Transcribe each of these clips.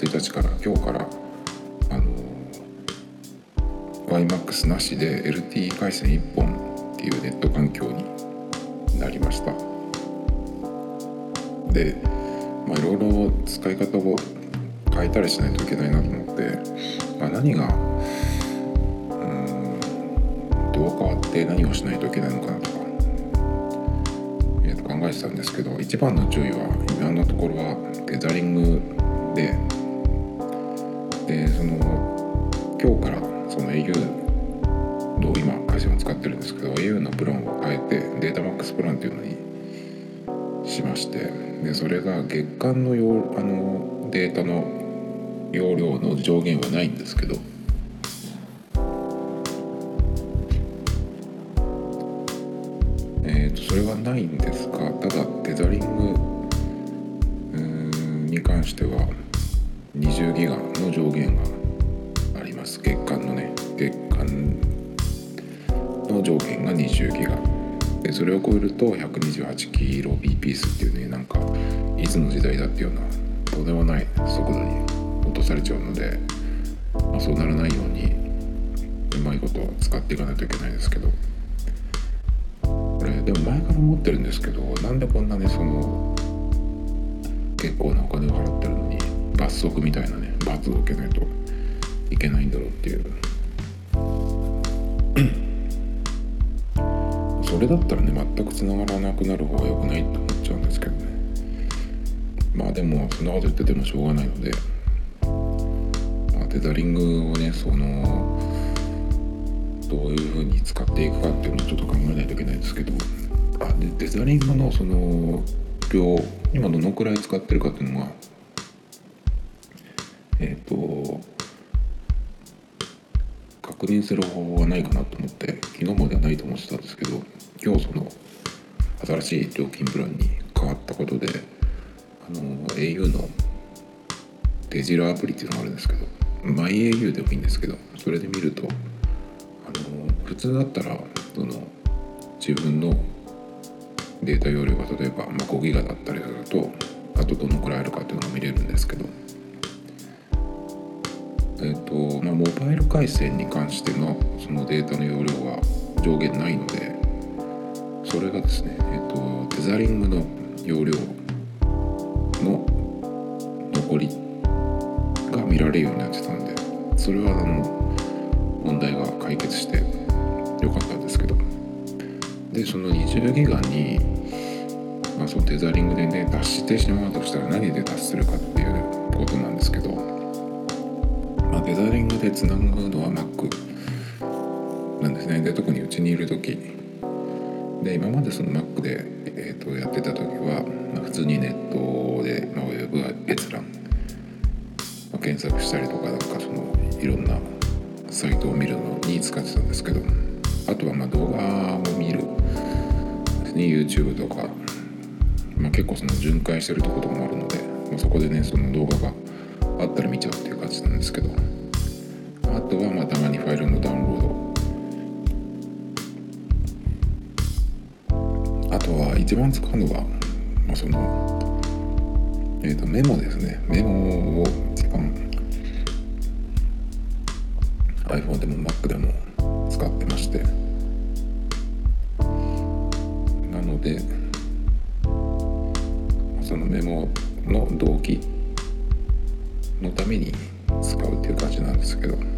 1日から今日からあの YMAX なしで LTE 回線1本っていうネット環境になりました。でまあいろいろ使い方を変えたりしないといけないなと思って、まあ、何がうんどう変わって何をしないといけないのかなとか、えー、と考えてたんですけど一番の注意は今のところはテザリングででその今日からその au の今回線を使ってるんですけど au のプランを変えてデータマックスプランっていうのにしましてでそれが月間のよあのデータの容量の上限はないんですけど。えーとそれはないんですがただテザリングに関しては。20ギガの上限があります。月間のね月間の上限が20ギガ。でそれを超えると128キロ BPS っていうねなんかいつの時代だっていうようなとんでもない速度に落とされちゃうので、まあ、そうならないようにうまいこと使っていかないといけないですけど。これでも前から思ってるんですけどなんでこんなねその結構なお金を払ってるのに罰則みたいなね罰を受けないといけないんだろうっていう。それだったらね全く繋がらなくなる方が良くないと思っちゃうんですけどね。まあでもそんなこと言っててもしょうがないので、ま、テザリングをねそのどういう風に使っていくかっていうのをちょっと考えないといけないんですけどあでテザリングのその量今どのくらい使ってるかっていうのがえっ、と確認する方法はないかなと思って昨日まではないと思ってたんですけど今日その新しい料金プランに変わったことであの au のデジラアプリっていうのがあるんですけど MyAU でもいいんですけどそれで見るとあの普通だったらその自分のデータ容量が例えば、ま、5ギガだったりするとあとどのくらいあるかっていうのが見れるんですけどえっ、とまあモバイル回線に関してのそのデータの容量は上限ないのでそれがですねえっ、とテザリングの容量の残りが見られるようになってたんでそれはあの問題が解決してよかったんですけど。でその20ギガに、まあ、そのテザリングでね脱してしまうとしたら何で脱するかっていうことなんですけど、まあ、テザリングでつなぐのは Mac なんですね。で特にうちにいる時。で今までその Mac で、えー、とやってた時は、まあ、普通にネットで、まあ、ウェブ閲覧、まあ、検索したりとかなんかそのいろんなサイトを見るのに使ってたんですけどあとはま動画を見る。ですね。YouTube とか、まあ、結構その巡回してるとこともあるので、まあ、そこでねその動画があったら見ちゃうっていう感じなんですけど。ファイルのダウンロード。あとは一番使うのは、まあ、その、えー、とメモですね。メモを一番 iPhone でも Mac でも使ってまして。なのでそのメモの動機のために使うっていう感じなんですけど。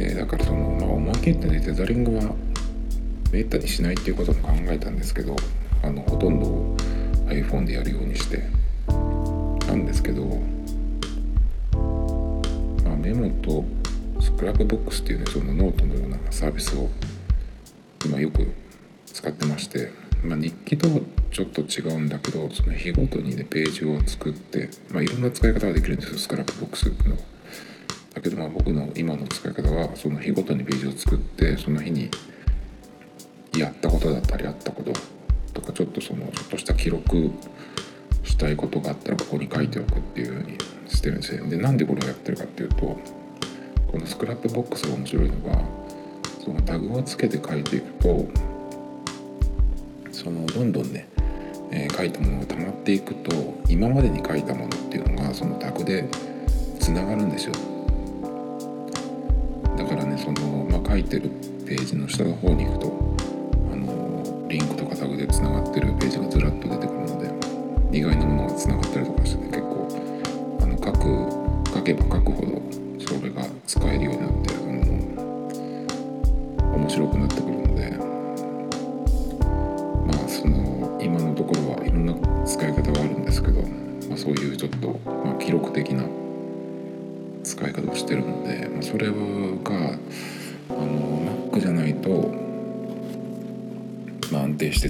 でだからその、まあ、思い切ってねテザリングはめったにしないっていうことも考えたんですけどあのほとんど iPhone でやるようにしてなんですけど、まあ、メモと Scrapbox っていうねそのノートのようなサービスを今よく使ってまして、まあ、日記とちょっと違うんだけどその日ごとにねページを作って、まあ、いろんな使い方ができるんですよ Scrapbox の。だけどまあ僕の今の使い方はその日ごとにページを作ってその日にやったことだったりあったこととかちょっとそのちょっとした記録したいことがあったらここに書いておくっていう風にしてるんですよでなんでこれをやってるかっていうとこの Scrapbox が面白いのがそのタグをつけて書いていくとそのどんどんね、えー、書いたものが溜まっていくと今までに書いたものっていうのがそのタグでつながるんですよ。だからねその、まあ、書いてるページの下の方に行くとあのリンクとかタグでつながってるページがずらっと出てくるので意外なものがつながったりとかしてね結構あの書く書けば書くほどそれが使えるよ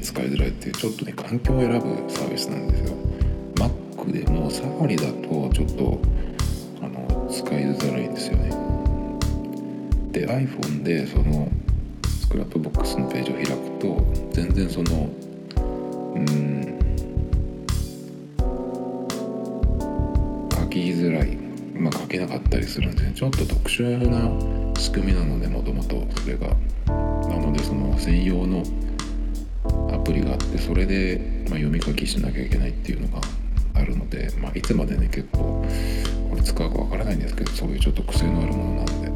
して使いづらいっていうちょっとね環境を選ぶサービスなんですよ。Mac でもサファリだとちょっとあの使いづらいんですよね。で iPhone でそのスクラップボックスのページを開くと全然そのうん書きづらい。まあ、書けなかったりするんで、ね、ちょっと特殊な仕組みなのでもともとそれが。なのでその専用のプリがあってそれで、まあ、読み書きしなきゃいけないっていうのがあるので、まあ、いつまでね結構これ使うかわからないんですけどそういうちょっと癖のあるものなので、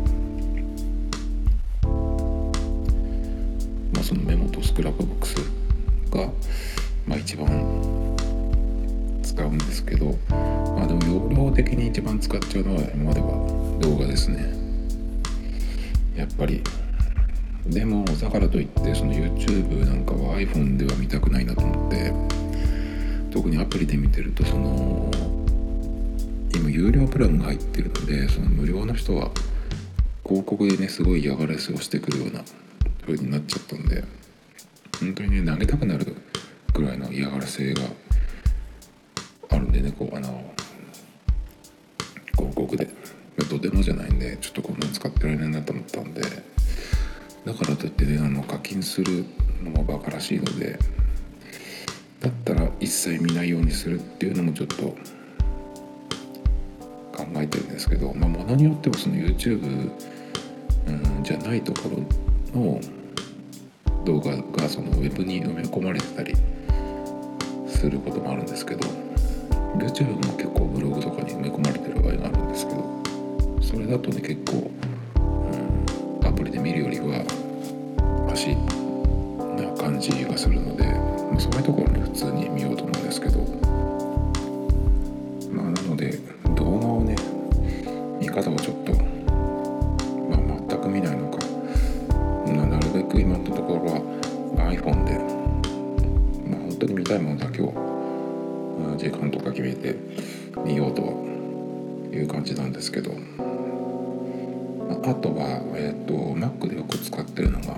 まあ、そのメモとスクラップボックスが、まあ、一番使うんですけどまあでも容量的に一番使っちゃうのは今までは動画ですね。やっぱりでもだからといってその YouTube なんかは iPhone では見たくないなと思って特にアプリで見てるとその今有料プランが入ってるのでその無料の人は広告でねすごい嫌がらせをしてくるような風になっちゃったんで本当にね投げたくなるぐらいの嫌がらせがあるんでねこうあの広告で。とてもじゃないんでちょっとこんなに使ってられないなと思ったんでだからといってあの課金するのもバカらしいのでだったら一切見ないようにするっていうのもちょっと考えてるんですけどまあものによってはその YouTube、うん、じゃないところの動画がそのウェブに埋め込まれてたりすることもあるんですけど YouTube も結構ブログとかに埋め込まれてる場合があるんですけどそれだとね結構、プリで見るよりは足な感じがするので、ま、そういうところに普通に見ようと思うんですけど。まあなので動画をね見方をちょっと、まあ、全く見ないのか、まあ、なるべく今のところは iPhone で、まあ、本当に見たいものだけを時間とか決めて見ようという感じなんですけど。あとは、えっ、ー、と Mac でよく使ってるのが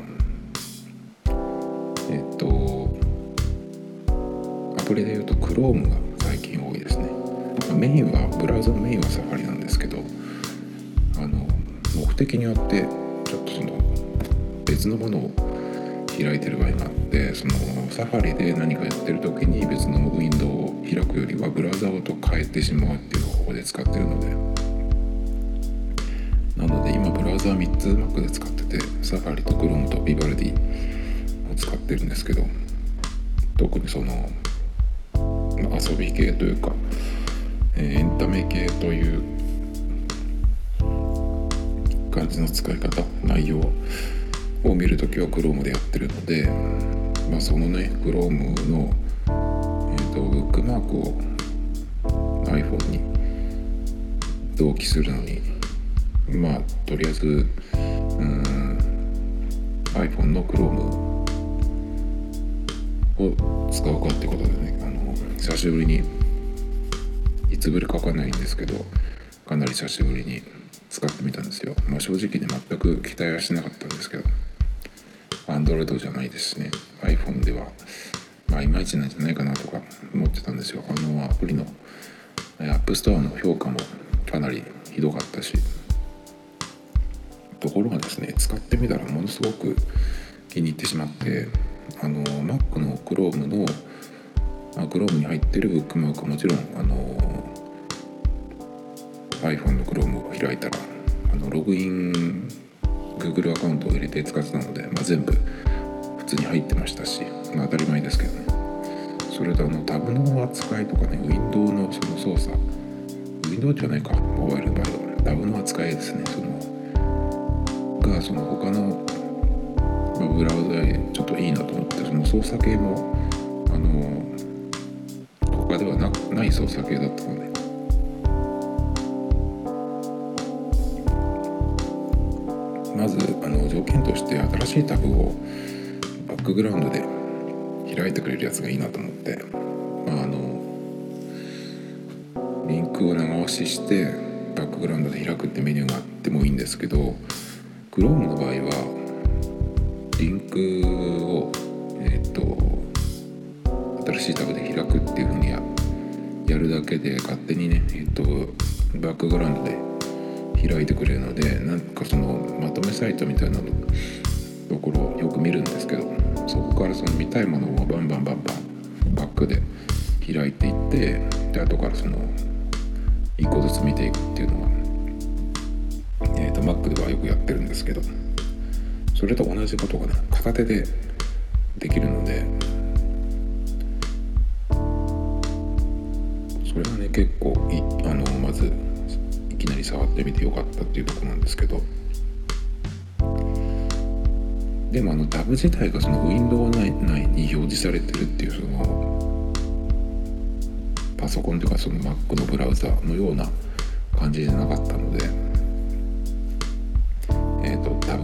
えっ、ー、とアプリで言うと Chrome が最近多いですね。メインはブラウザのメインは Safari なんですけどあの目的によってちょっとその別のものを開いてる場合があってそのサファリで何かやってる時に別のウィンドウを開くよりはブラウザごと変えてしまうっていう方法で使ってるので。なので今ブラウザー3つ Mac で使っててサファリと Chrome と Vivaldi を使ってるんですけど特にその、まあ、遊び系というか、えー、エンタメ系という感じの使い方内容を見るときは Chrome でやってるので、まあ、そのね Chrome の、えーと、ブックマークを iPhone に同期するのにまあとりあえずうん iPhone の Chrome を使うかってことでねあの久しぶりにいつぶりかわかんないんですけどかなり久しぶりに使ってみたんですよ、まあ、正直ね全く期待はしなかったんですけど Android じゃないですしね iPhone ではまあいまいちなんじゃないかなとか思ってたんですよ。あのアプリの App Store の評価もかなりひどかったしところがですね使ってみたらものすごく気に入ってしまってあの Mac の Chrome のあ、Chrome に入ってるブックマークはもちろんあの iPhone の Chrome を開いたらあのログイン Google アカウントを入れて使ってたので、まあ、全部普通に入ってましたし、まあ、当たり前ですけどね。それとあのタブの扱いとかねウィンドウのその操作。ウィンドウじゃないか。モバイルの場合はタブの扱いですね。そのがその他のブラウザでちょっといいなと思ってその操作系もあの他ではなない操作系だったので。まずあの条件として新しいタブをバックグラウンドで開いてくれるやつがいいなと思って、まあ、あのリンクを長押ししてバックグラウンドで開くってメニューがあってもいいんですけど Chrome の場合はリンクをえっ、と新しいタブで開くっていうふうにややるだけで勝手にねえっ、とバックグラウンドで開いてくれるのでなんかそのまとめサイトみたいなのところをよく見るんですけどそこからその見たいものをバンバンバンバンバックで開いていってで後からその1個ずつ見ていくっていうのは、えーと、と Mac ではよくやってるんですけどそれと同じことがね片手でできるのでそれがね結構いあのまずいきなり触ってみてよかったっていうとこなんですけど。でもあのタブ自体がそのウィンドウ内内に表示されてるっていうそのパソコンというかその Mac のブラウザのような感じじゃなかったので、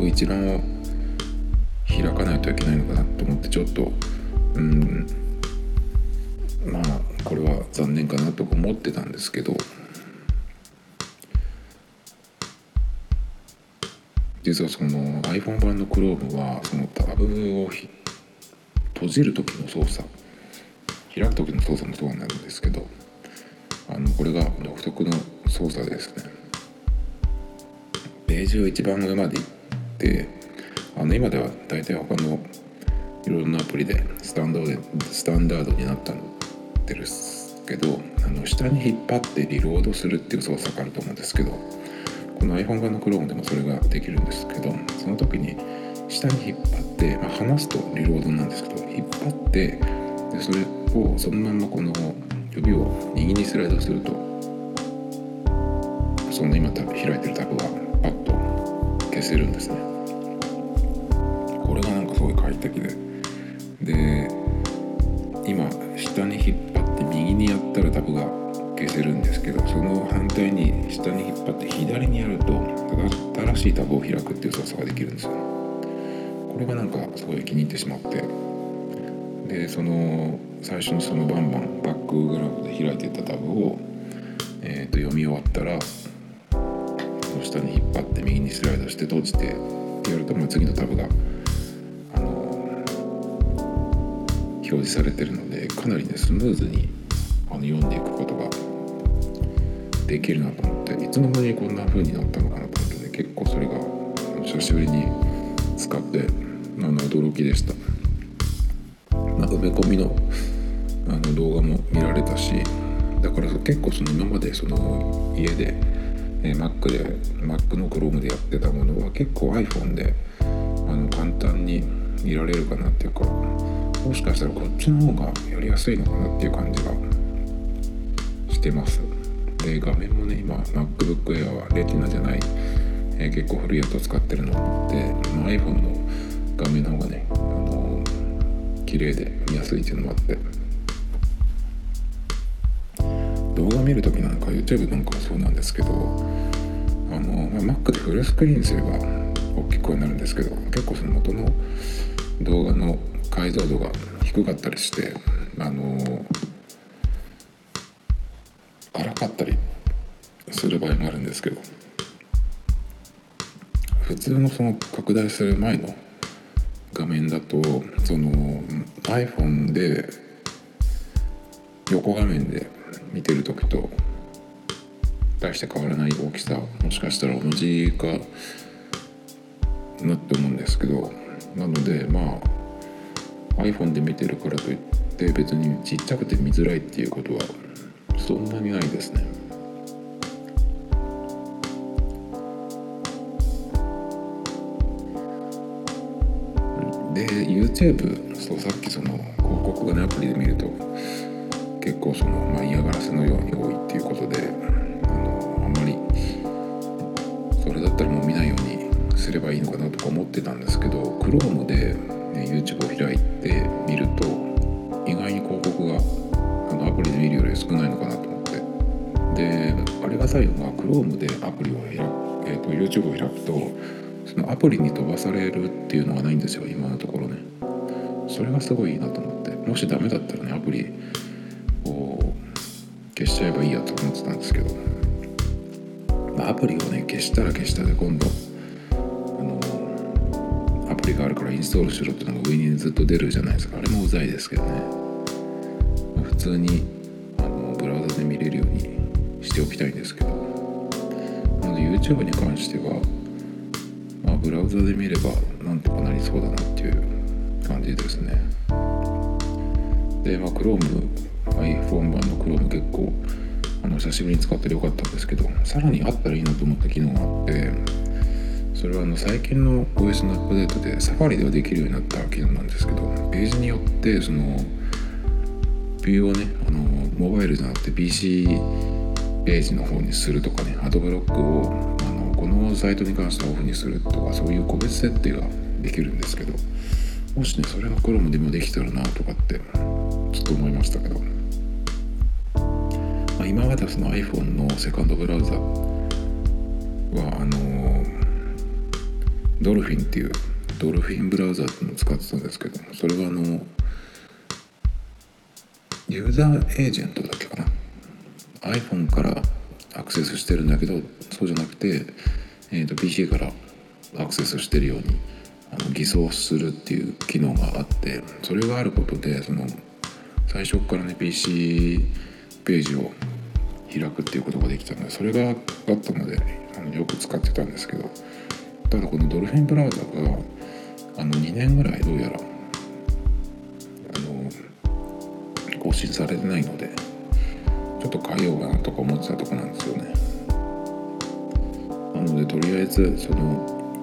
ーと、タブ一覧を開かないといけないのかなと思ってちょっとうんまあこれは残念かなと思ってたんですけど。実はその iPhone 版の Chrome はそのタブを閉じる時の操作開く時の操作もそうなんですけどあのこれが独特の操作ですね。ページを一番上まで行ってあの今では大体他のいろいろなアプリでスタンダードスタンダードになったんですけどあの下に引っ張ってリロードするっていう操作があると思うんですけどこの iPhone 版の Chrome でもそれができるんですけどその時に下に引っ張って、まあ、離すとリロードなんですけど引っ張ってでそれをそのままこの指を右にスライドするとその今開いてるタブがパッと消せるんですね。ごい快適で。で今下に引っ張って右にやったらタブが消せるんですけどその反対に下に引っ張って左にやると新しいタブを開くっていう操作ができるんですよこれがなんかすごい気に入ってしまって。でその最初のそのバンバンバックグラウンドで開いてたタブを、えー、と読み終わったらその下に引っ張って右にスライドして閉じてってやると、まあ、次のタブが表示されてるのでかなりねスムーズにあの読んでいくことができるなと思っていつの間にこんな風になったのかなと思ってね結構それが久しぶりに使ってあの驚きでした、まあ、埋め込みのあの動画も見られたしだから結構その今までその家で、え Mac で Mac の Chrome でやってたものは結構 iPhone であの簡単に見られるかなっていうかもしかしたらこっちの方がやりやすいのかなっていう感じがしてます。で画面もね今 MacBook Air はレティナじゃない、えー、結構古いやつを使ってるので、まあ、iPhone の画面の方がね、あのー、綺麗で見やすいっていうのもあって。動画見る時なんか YouTube なんかもそうなんですけどあの、まあ、Mac でフルスクリーンすれば大きくはなるんですけど結構その元の動画の解像度が低かったりしてあの荒かったりする場合もあるんですけど普通のその拡大する前の画面だとその iPhone で横画面で見てる時と大して変わらない大きさもしかしたら同じかなって思うんですけどなのでまあ iPhone で見てるからといって別にちっちゃくて見づらいっていうことはそんなにないですね。で YouTube そうさっきその広告がねアプリで見ると結構その、まあ、嫌がらせのように多いっていうことであのあんまりそれだったらもう見ないようにすればいいのかなとか思ってたんですけど Chrome で、YouTube を開いてみると意外に広告があのアプリで見るより少ないのかなと思って。でありがたいのが Chrome でアプリを開く、えーと、YouTube を開くとそのアプリに飛ばされるっていうのがないんですよ今のところね。それがすごいいいなと思って。もしダメだったらねアプリを消しちゃえばいいやと思ってたんですけど、まあ、アプリをね消したら消したで今度プリがあるからインストールしろっていうのが上にずっと出るじゃないですか。あれもうざいですけどね、普通にあのブラウザで見れるようにしておきたいんですけど。なので YouTube に関してはまブラウザで見ればなんとかなりそうだなっていう感じですね。でまあ Chrome iPhone 版の Chrome 結構あの久しぶりに使っててよかったんですけどさらにあったらいいなと思った機能があってそれはあの最近の OS のアップデートで Safari ではできるようになった機能なんですけどページによってそのビューをねあのモバイルじゃなくて PC ページの方にするとかねアドブロックをあのこのサイトに関してはオフにするとかそういう個別設定ができるんですけどもしねそれが Chrome でもできたらなとかってちょっと思いましたけど、まあ、今まではその iPhone のセカンドブラウザはあのドルフィンっていうドルフィンブラウザっていうのを使ってたんですけどそれはあのユーザーエージェントだっけかな。iPhone からアクセスしてるんだけどそうじゃなくて、えーと、PC からアクセスしてるようにあの偽装するっていう機能があってそれがあることでその最初からね PC ページを開くっていうことができたのでそれがあったのであのよく使ってたんですけど。ただこのドルフィンブラウザがあの2年ぐらいどうやらあの更新されてないのでちょっと変えようかなとか思ってたとこなんですよね。なのでとりあえずその、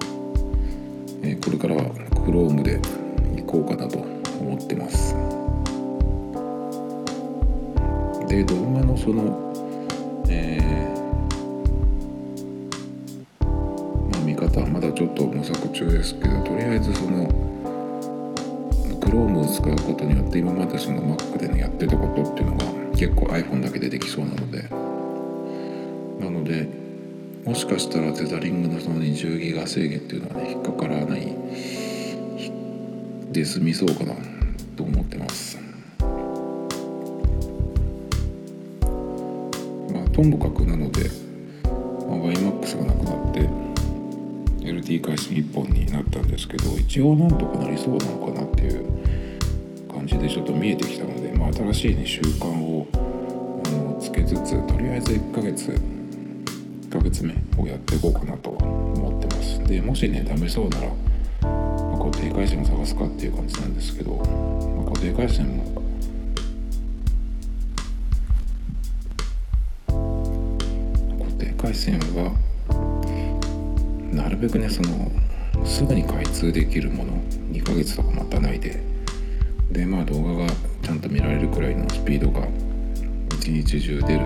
えー、これからは Chrome で行こうかなと思ってます。で動画のそのことによって今までその Mac でねやってたことっていうのが結構 iPhone だけでできそうなので。なのでもしかしたらテザリングのその20ギガ制限っていうのはね引っかからないで済みそうかなと思ってます。まあともかくなので、まあ、YMAX がなくなって LT 回線1本になったんですけど一応なんとかなりそうなのかなっていう感じでちょっと見えてきたので、まあ、新しい、ね、習慣をあのつけつつとりあえず1ヶ月1ヶ月目をやっていこうかなと思ってます。でもしねダメそうなら、まあ、固定回線を探すかっていう感じなんですけど、まあ、固定回線も固定回線はなるべくねそのすぐに開通できるもの2ヶ月とか待たないででまあ動画がちゃんと見られるくらいのスピードが一日中出る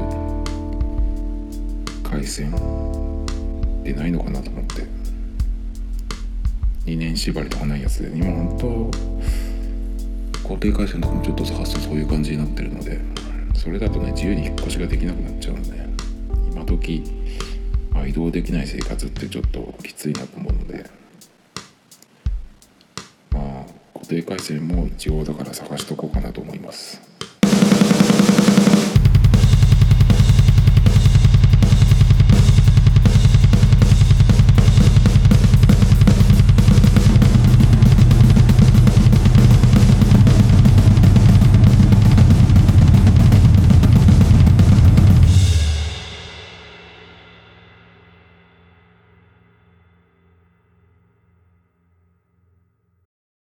回線でないのかなと思って2年縛りとかないやつで今本当固定回線とかもちょっと探すとそういう感じになってるのでそれだとね自由に引っ越しができなくなっちゃうので今時、あ、移動できない生活ってちょっときついなと思うので固定回線も一応だから探しとこうかなと思います。